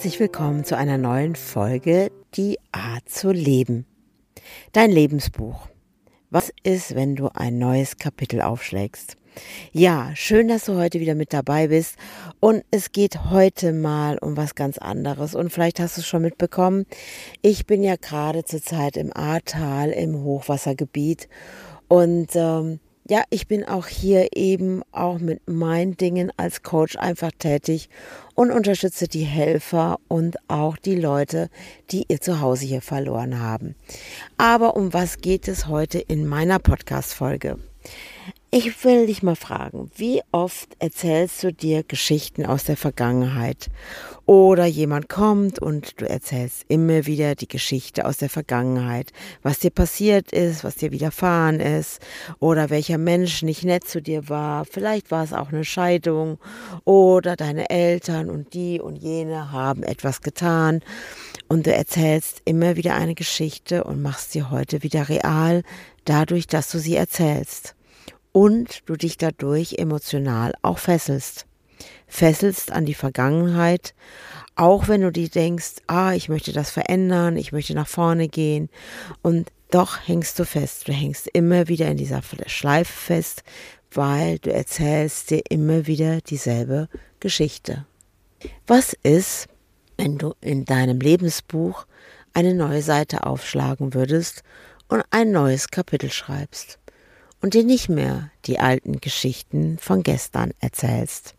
Herzlich willkommen zu einer neuen Folge Die Art zu leben. Dein Lebensbuch. Was ist, wenn du ein neues Kapitel aufschlägst? Ja, schön, dass du heute wieder mit dabei bist. Und es geht heute mal um was ganz anderes. Und vielleicht hast du es schon mitbekommen. Ich bin ja gerade zurzeit im Ahrtal, im Hochwassergebiet. Und ähm, ja, ich bin auch hier eben auch mit meinen Dingen als Coach einfach tätig und unterstütze die Helfer und auch die Leute, die ihr Zuhause hier verloren haben. Aber um was geht es heute in meiner Podcast-Folge? Ich will dich mal fragen, wie oft erzählst du dir Geschichten aus der Vergangenheit? Oder jemand kommt und du erzählst immer wieder die Geschichte aus der Vergangenheit, was dir passiert ist, was dir widerfahren ist, oder welcher Mensch nicht nett zu dir war. Vielleicht war es auch eine Scheidung oder deine Eltern und die und jene haben etwas getan. Und du erzählst immer wieder eine Geschichte und machst sie heute wieder real, dadurch, dass du sie erzählst und du dich dadurch emotional auch fesselst. Fesselst an die Vergangenheit, auch wenn du dir denkst, ah, ich möchte das verändern, ich möchte nach vorne gehen und doch hängst du fest, du hängst immer wieder in dieser Schleife fest, weil du erzählst dir immer wieder dieselbe Geschichte. Was ist, wenn du in deinem Lebensbuch eine neue Seite aufschlagen würdest und ein neues Kapitel schreibst? Und dir nicht mehr die alten Geschichten von gestern erzählst.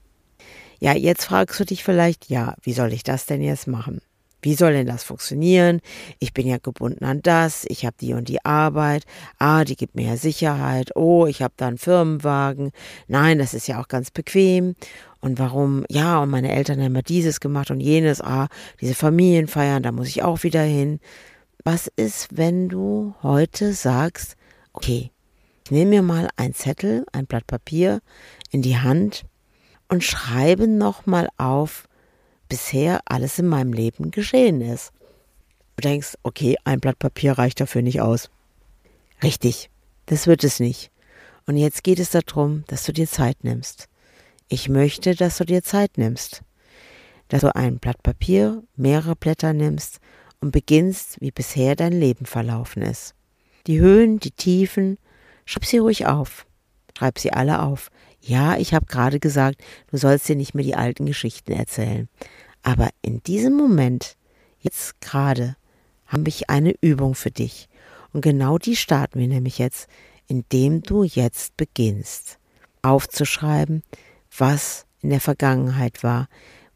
Ja, jetzt fragst du dich vielleicht, ja, wie soll ich das denn jetzt machen? Wie soll denn das funktionieren? Ich bin ja gebunden an das, ich habe die und die Arbeit, ah, die gibt mir ja Sicherheit, oh, ich habe da einen Firmenwagen, nein, das ist ja auch ganz bequem. Und warum, ja, und meine Eltern haben immer dieses gemacht und jenes, ah, diese Familienfeiern, da muss ich auch wieder hin. Was ist, wenn du heute sagst, okay, ich nehme mir mal ein Zettel, ein Blatt Papier in die Hand und schreibe nochmal auf, bisher alles in meinem Leben geschehen ist. Du denkst, okay, ein Blatt Papier reicht dafür nicht aus. Richtig, das wird es nicht. Und jetzt geht es darum, dass du dir Zeit nimmst. Ich möchte, dass du dir Zeit nimmst. Dass du ein Blatt Papier, mehrere Blätter nimmst und beginnst, wie bisher dein Leben verlaufen ist. Die Höhen, die Tiefen, Schreib sie ruhig auf. Schreib sie alle auf. Ja, ich habe gerade gesagt, du sollst dir nicht mehr die alten Geschichten erzählen. Aber in diesem Moment, jetzt gerade, habe ich eine Übung für dich. Und genau die starten wir nämlich jetzt, indem du jetzt beginnst, aufzuschreiben, was in der Vergangenheit war,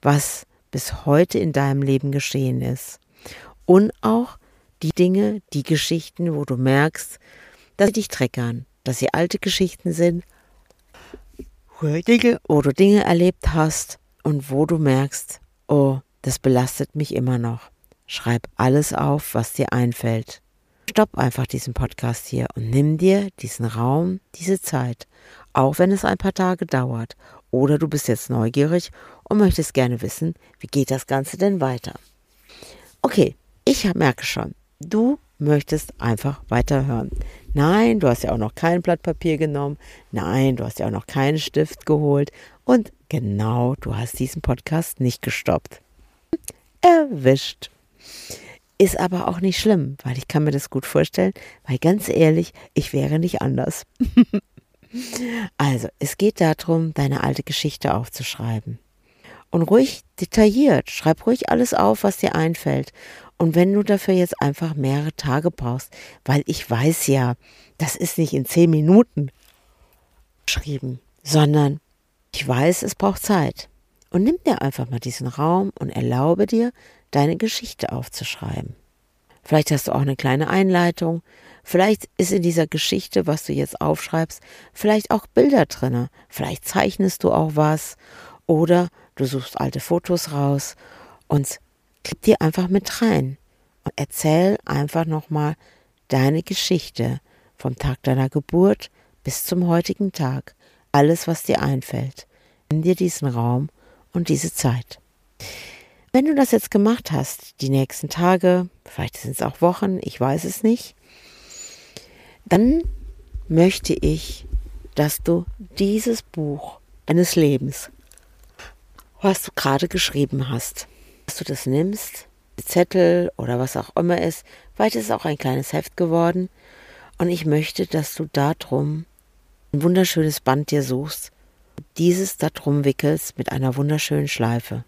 was bis heute in deinem Leben geschehen ist. Und auch die Dinge, die Geschichten, wo du merkst, dass sie dich treckern, dass sie alte Geschichten sind, Dinge, wo du Dinge erlebt hast und wo du merkst, oh, das belastet mich immer noch. Schreib alles auf, was dir einfällt. Stopp einfach diesen Podcast hier und nimm dir diesen Raum, diese Zeit, auch wenn es ein paar Tage dauert. Oder du bist jetzt neugierig und möchtest gerne wissen, wie geht das Ganze denn weiter. Okay, ich merke schon, du möchtest einfach weiterhören. Nein, du hast ja auch noch kein Blatt Papier genommen. Nein, du hast ja auch noch keinen Stift geholt. Und genau, du hast diesen Podcast nicht gestoppt. Erwischt. Ist aber auch nicht schlimm, weil ich kann mir das gut vorstellen, weil ganz ehrlich, ich wäre nicht anders. also, es geht darum, deine alte Geschichte aufzuschreiben. Und ruhig detailliert, schreib ruhig alles auf, was dir einfällt. Und wenn du dafür jetzt einfach mehrere Tage brauchst, weil ich weiß ja, das ist nicht in zehn Minuten geschrieben, sondern ich weiß, es braucht Zeit. Und nimm dir einfach mal diesen Raum und erlaube dir, deine Geschichte aufzuschreiben. Vielleicht hast du auch eine kleine Einleitung. Vielleicht ist in dieser Geschichte, was du jetzt aufschreibst, vielleicht auch Bilder drinne. Vielleicht zeichnest du auch was oder du suchst alte Fotos raus und klipp dir einfach mit rein und erzähl einfach nochmal deine Geschichte vom Tag deiner Geburt bis zum heutigen Tag. Alles, was dir einfällt. Nimm dir diesen Raum und diese Zeit. Wenn du das jetzt gemacht hast, die nächsten Tage, vielleicht sind es auch Wochen, ich weiß es nicht, dann möchte ich, dass du dieses Buch eines Lebens, was du gerade geschrieben hast, dass du das nimmst, Zettel oder was auch immer ist, vielleicht ist auch ein kleines Heft geworden, und ich möchte, dass du darum ein wunderschönes Band dir suchst, dieses darum wickelst mit einer wunderschönen Schleife.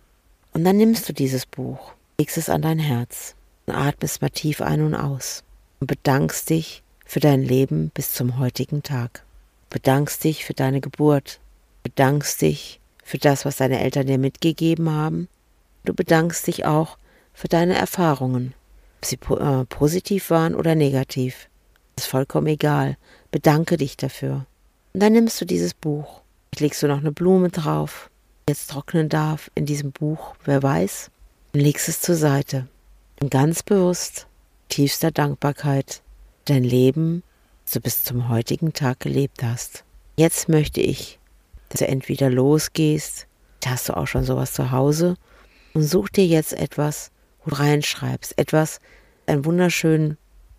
Und dann nimmst du dieses Buch, legst es an dein Herz und atmest mal tief ein und aus und bedankst dich für dein Leben bis zum heutigen Tag. Bedankst dich für deine Geburt, bedankst dich für das, was deine Eltern dir mitgegeben haben. Du bedankst dich auch für deine Erfahrungen, ob sie äh, positiv waren oder negativ. Das ist vollkommen egal. Bedanke dich dafür. Und dann nimmst du dieses Buch. Legst du noch eine Blume drauf, die jetzt trocknen darf in diesem Buch, wer weiß, und legst es zur Seite. Und ganz bewusst, tiefster Dankbarkeit, dein Leben, du bis zum heutigen Tag gelebt hast. Jetzt möchte ich, dass du entweder losgehst, hast du auch schon sowas zu Hause, und such dir jetzt etwas, wo du reinschreibst, etwas, einen wunderschönen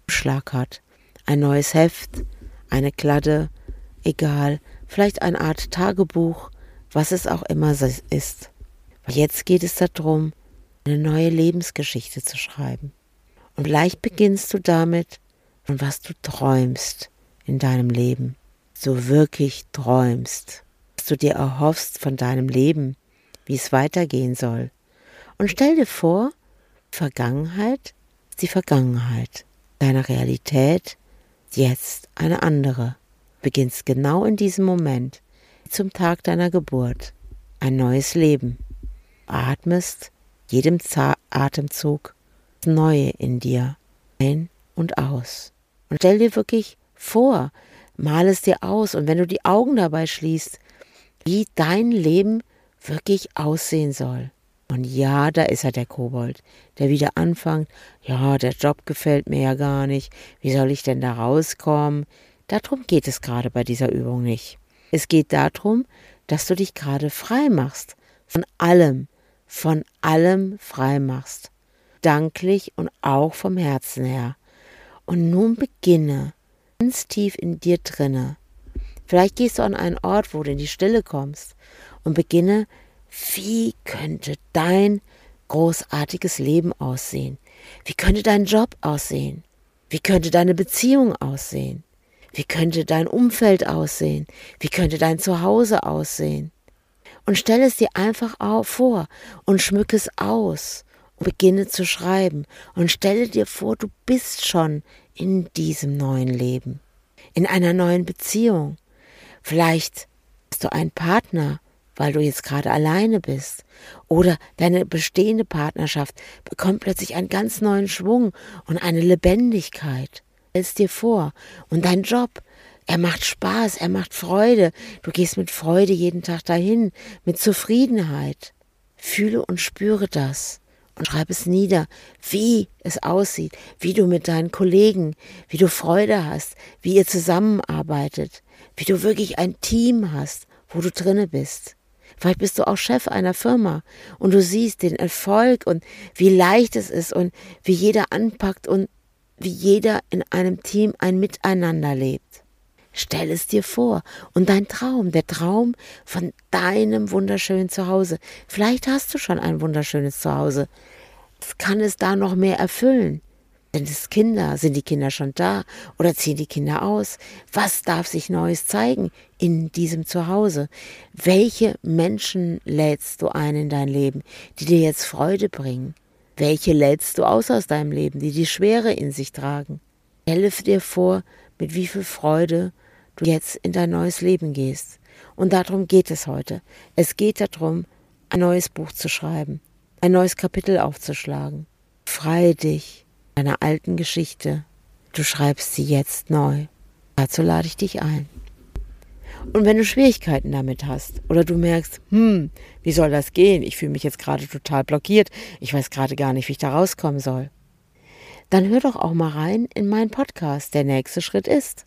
Schlag hat, ein neues Heft, eine Kladde, egal, vielleicht eine Art Tagebuch, was es auch immer ist. Jetzt geht es darum, eine neue Lebensgeschichte zu schreiben. Und vielleicht beginnst du damit, von was du träumst in deinem Leben, so wirklich träumst, was du dir erhoffst von deinem Leben, wie es weitergehen soll. Und stell dir vor, Vergangenheit ist die Vergangenheit. Deine Realität jetzt eine andere. Beginnst genau in diesem Moment, zum Tag deiner Geburt, ein neues Leben. Atmest jedem Atemzug das Neue in dir ein und aus. Und stell dir wirklich vor, mal es dir aus und wenn du die Augen dabei schließt, wie dein Leben wirklich aussehen soll. Und ja, da ist er der Kobold, der wieder anfängt, ja, der Job gefällt mir ja gar nicht, wie soll ich denn da rauskommen? Darum geht es gerade bei dieser Übung nicht. Es geht darum, dass du dich gerade frei machst, von allem, von allem frei machst, danklich und auch vom Herzen her. Und nun beginne ganz tief in dir drinne. Vielleicht gehst du an einen Ort, wo du in die Stille kommst und beginne wie könnte dein großartiges Leben aussehen? Wie könnte dein Job aussehen? Wie könnte deine Beziehung aussehen? Wie könnte dein Umfeld aussehen? Wie könnte dein Zuhause aussehen? Und stell es dir einfach vor und schmück es aus und beginne zu schreiben und stelle dir vor, du bist schon in diesem neuen Leben, in einer neuen Beziehung. Vielleicht hast du einen Partner weil du jetzt gerade alleine bist. Oder deine bestehende Partnerschaft bekommt plötzlich einen ganz neuen Schwung und eine Lebendigkeit. Stell's dir vor. Und dein Job, er macht Spaß, er macht Freude. Du gehst mit Freude jeden Tag dahin, mit Zufriedenheit. Fühle und spüre das und schreib es nieder, wie es aussieht, wie du mit deinen Kollegen, wie du Freude hast, wie ihr zusammenarbeitet, wie du wirklich ein Team hast, wo du drinne bist. Vielleicht bist du auch Chef einer Firma und du siehst den Erfolg und wie leicht es ist und wie jeder anpackt und wie jeder in einem Team ein Miteinander lebt. Stell es dir vor. Und dein Traum, der Traum von deinem wunderschönen Zuhause. Vielleicht hast du schon ein wunderschönes Zuhause. Kann es da noch mehr erfüllen? Sind es Kinder? Sind die Kinder schon da? Oder ziehen die Kinder aus? Was darf sich Neues zeigen in diesem Zuhause? Welche Menschen lädst du ein in dein Leben, die dir jetzt Freude bringen? Welche lädst du aus aus deinem Leben, die die Schwere in sich tragen? Stelle dir vor, mit wie viel Freude du jetzt in dein neues Leben gehst. Und darum geht es heute. Es geht darum, ein neues Buch zu schreiben, ein neues Kapitel aufzuschlagen. Freie dich deiner alten Geschichte. Du schreibst sie jetzt neu. Dazu lade ich dich ein. Und wenn du Schwierigkeiten damit hast oder du merkst, hm, wie soll das gehen? Ich fühle mich jetzt gerade total blockiert. Ich weiß gerade gar nicht, wie ich da rauskommen soll. Dann hör doch auch mal rein in meinen Podcast. Der nächste Schritt ist.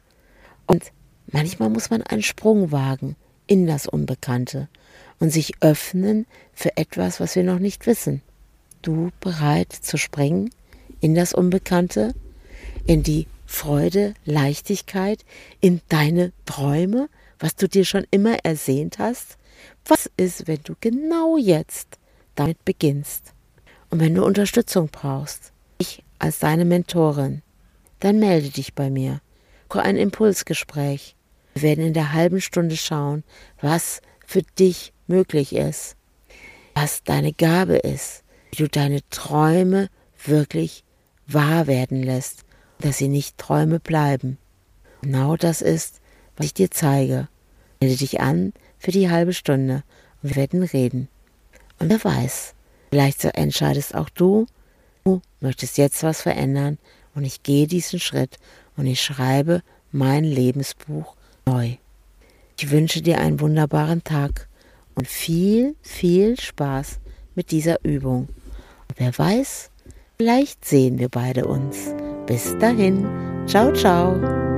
Und manchmal muss man einen Sprung wagen in das Unbekannte und sich öffnen für etwas, was wir noch nicht wissen. Du bereit zu springen in das Unbekannte, in die Freude, Leichtigkeit, in deine Träume, was du dir schon immer ersehnt hast? Was ist, wenn du genau jetzt damit beginnst? Und wenn du Unterstützung brauchst, ich als deine Mentorin, dann melde dich bei mir. Ein Impulsgespräch. Wir werden in der halben Stunde schauen, was für dich möglich ist, was deine Gabe ist, wie du deine Träume wirklich wahr werden lässt, dass sie nicht Träume bleiben. Genau das ist, was ich dir zeige. Melde dich an für die halbe Stunde und wir werden reden. Und wer weiß, vielleicht entscheidest auch du, du möchtest jetzt was verändern und ich gehe diesen Schritt und ich schreibe mein Lebensbuch neu. Ich wünsche dir einen wunderbaren Tag und viel, viel Spaß mit dieser Übung. Und wer weiß, vielleicht sehen wir beide uns. Bis dahin, ciao, ciao.